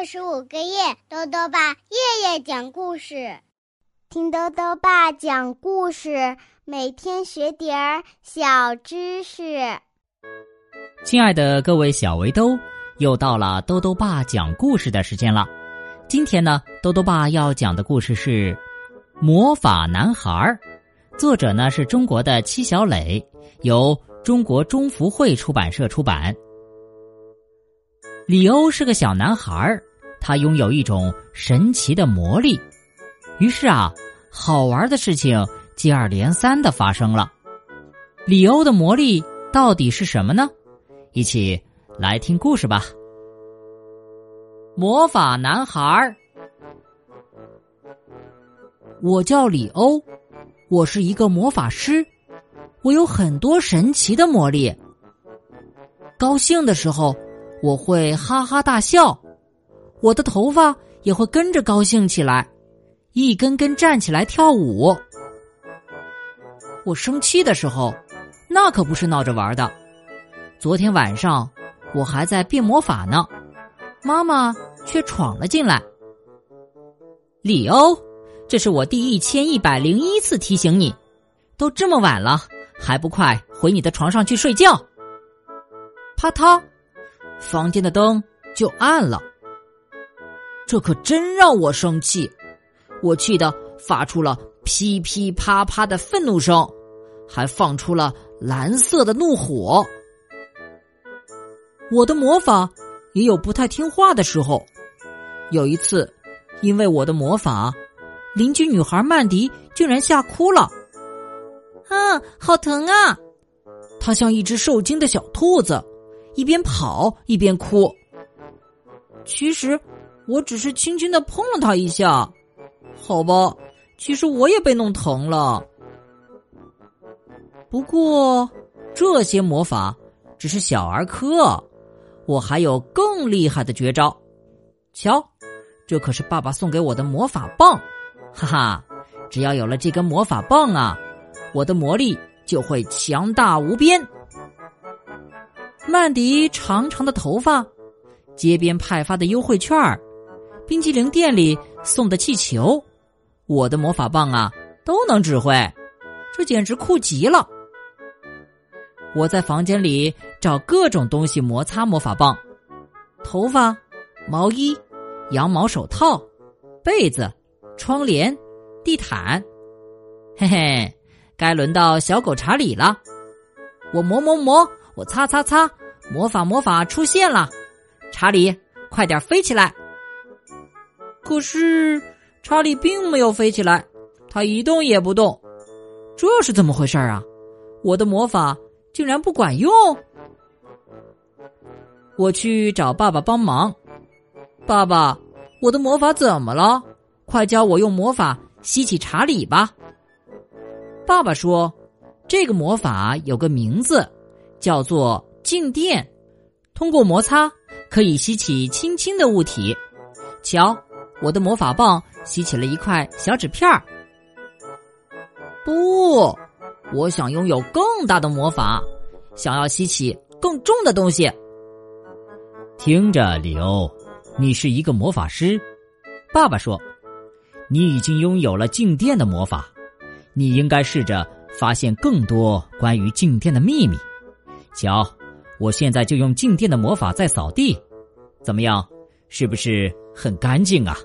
六十五个月，豆豆爸夜夜讲故事，听豆豆爸讲故事，每天学点儿小知识。亲爱的各位小围兜，又到了豆豆爸讲故事的时间了。今天呢，豆豆爸要讲的故事是《魔法男孩》，作者呢是中国的戚小磊，由中国中福会出版社出版。李欧是个小男孩，他拥有一种神奇的魔力。于是啊，好玩的事情接二连三的发生了。里欧的魔力到底是什么呢？一起来听故事吧。魔法男孩，我叫里欧，我是一个魔法师，我有很多神奇的魔力。高兴的时候。我会哈哈大笑，我的头发也会跟着高兴起来，一根根站起来跳舞。我生气的时候，那可不是闹着玩的。昨天晚上我还在变魔法呢，妈妈却闯了进来。里欧，这是我第一千一百零一次提醒你，都这么晚了，还不快回你的床上去睡觉？啪嗒。房间的灯就暗了，这可真让我生气！我气得发出了噼噼啪啪的愤怒声，还放出了蓝色的怒火。我的魔法也有不太听话的时候。有一次，因为我的魔法，邻居女孩曼迪竟然吓哭了。啊，好疼啊！她像一只受惊的小兔子。一边跑一边哭。其实我只是轻轻的碰了他一下，好吧。其实我也被弄疼了。不过这些魔法只是小儿科，我还有更厉害的绝招。瞧，这可是爸爸送给我的魔法棒，哈哈！只要有了这根魔法棒啊，我的魔力就会强大无边。曼迪长长的头发，街边派发的优惠券儿，冰激凌店里送的气球，我的魔法棒啊都能指挥，这简直酷极了！我在房间里找各种东西摩擦魔法棒，头发、毛衣、羊毛手套、被子、窗帘、地毯，嘿嘿，该轮到小狗查理了，我磨磨磨，我擦擦擦。魔法魔法出现了，查理，快点飞起来！可是查理并没有飞起来，他一动也不动，这是怎么回事啊？我的魔法竟然不管用！我去找爸爸帮忙，爸爸，我的魔法怎么了？快教我用魔法吸起查理吧！爸爸说，这个魔法有个名字，叫做。静电，通过摩擦可以吸起轻轻的物体。瞧，我的魔法棒吸起了一块小纸片儿。不，我想拥有更大的魔法，想要吸起更重的东西。听着，里欧，你是一个魔法师。爸爸说，你已经拥有了静电的魔法，你应该试着发现更多关于静电的秘密。瞧。我现在就用静电的魔法在扫地，怎么样？是不是很干净啊？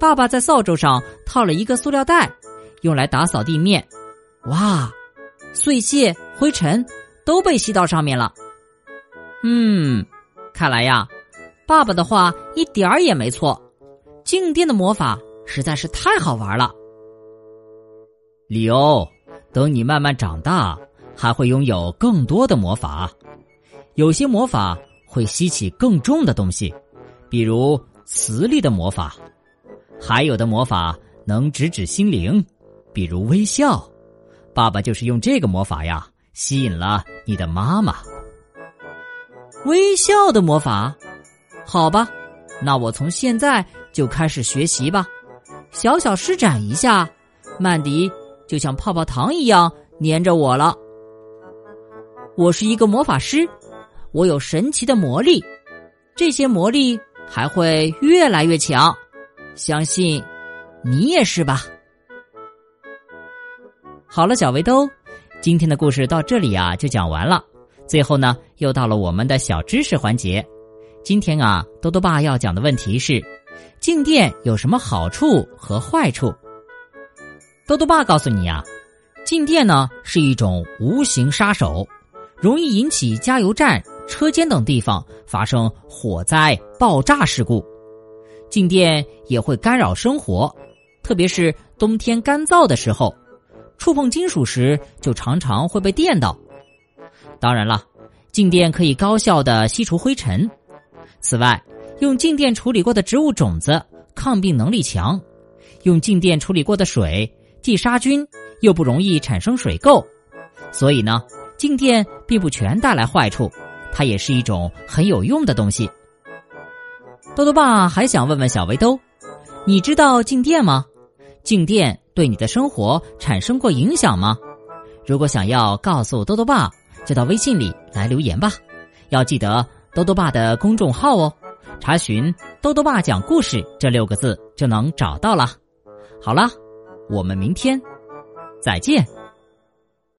爸爸在扫帚上套了一个塑料袋，用来打扫地面。哇，碎屑、灰尘都被吸到上面了。嗯，看来呀，爸爸的话一点儿也没错，静电的魔法实在是太好玩了。里欧，等你慢慢长大。还会拥有更多的魔法，有些魔法会吸起更重的东西，比如磁力的魔法；还有的魔法能直指心灵，比如微笑。爸爸就是用这个魔法呀，吸引了你的妈妈。微笑的魔法，好吧，那我从现在就开始学习吧。小小施展一下，曼迪就像泡泡糖一样粘着我了。我是一个魔法师，我有神奇的魔力，这些魔力还会越来越强。相信你也是吧。好了，小围兜，今天的故事到这里啊就讲完了。最后呢，又到了我们的小知识环节。今天啊，多多爸要讲的问题是：静电有什么好处和坏处？多多爸告诉你啊，静电呢是一种无形杀手，容易引起加油站、车间等地方发生火灾、爆炸事故。静电也会干扰生活，特别是冬天干燥的时候，触碰金属时就常常会被电到。当然了，静电可以高效的吸除灰尘。此外，用静电处理过的植物种子抗病能力强，用静电处理过的水既杀菌又不容易产生水垢。所以呢，静电并不全带来坏处，它也是一种很有用的东西。豆豆爸还想问问小围兜，你知道静电吗？静电对你的生活产生过影响吗？如果想要告诉豆豆爸，就到微信里来留言吧。要记得。豆豆爸的公众号哦，查询“豆豆爸讲故事”这六个字就能找到了。好了，我们明天再见。